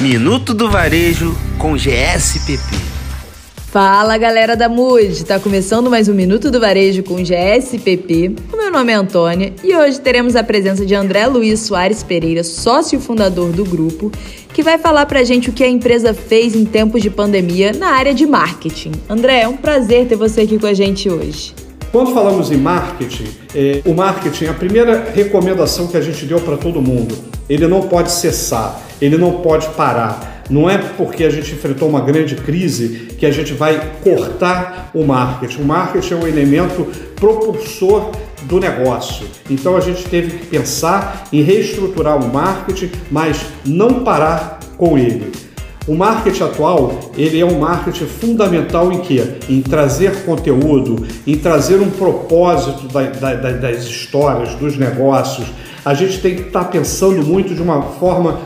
Minuto do Varejo com GSPP. Fala galera da MUD, tá começando mais um Minuto do Varejo com GSPP. O meu nome é Antônia e hoje teremos a presença de André Luiz Soares Pereira, sócio fundador do grupo, que vai falar pra gente o que a empresa fez em tempos de pandemia na área de marketing. André, é um prazer ter você aqui com a gente hoje. Quando falamos em marketing, é, o marketing, a primeira recomendação que a gente deu para todo mundo, ele não pode cessar, ele não pode parar. Não é porque a gente enfrentou uma grande crise que a gente vai cortar o marketing. O marketing é um elemento propulsor do negócio. Então a gente teve que pensar em reestruturar o marketing, mas não parar com ele. O marketing atual, ele é um marketing fundamental em quê? Em trazer conteúdo, em trazer um propósito da, da, das histórias, dos negócios. A gente tem que estar tá pensando muito de uma forma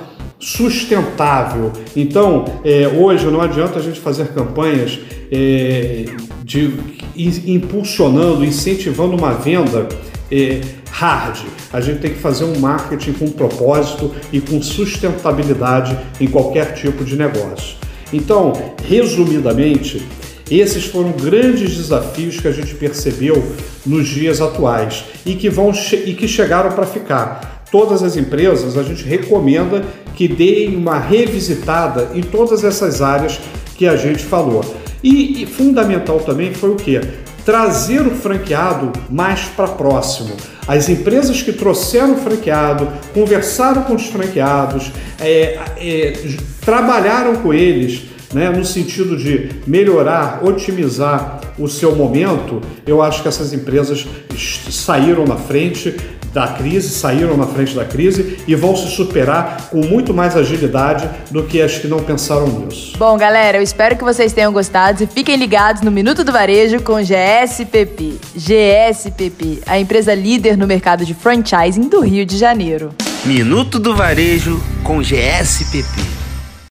sustentável. Então, é, hoje não adianta a gente fazer campanhas é, de impulsionando, incentivando uma venda é, hard. A gente tem que fazer um marketing com propósito e com sustentabilidade em qualquer tipo de negócio. Então, resumidamente, esses foram grandes desafios que a gente percebeu nos dias atuais e que vão e que chegaram para ficar. Todas as empresas a gente recomenda que deem uma revisitada em todas essas áreas que a gente falou. E, e fundamental também foi o que? Trazer o franqueado mais para próximo. As empresas que trouxeram o franqueado, conversaram com os franqueados, é, é, trabalharam com eles né, no sentido de melhorar, otimizar o seu momento, eu acho que essas empresas saíram na frente da crise, saíram na frente da crise e vão se superar com muito mais agilidade do que as que não pensaram nisso. Bom, galera, eu espero que vocês tenham gostado e fiquem ligados no Minuto do Varejo com GSPP. GSPP, a empresa líder no mercado de franchising do Rio de Janeiro. Minuto do Varejo com GSPP.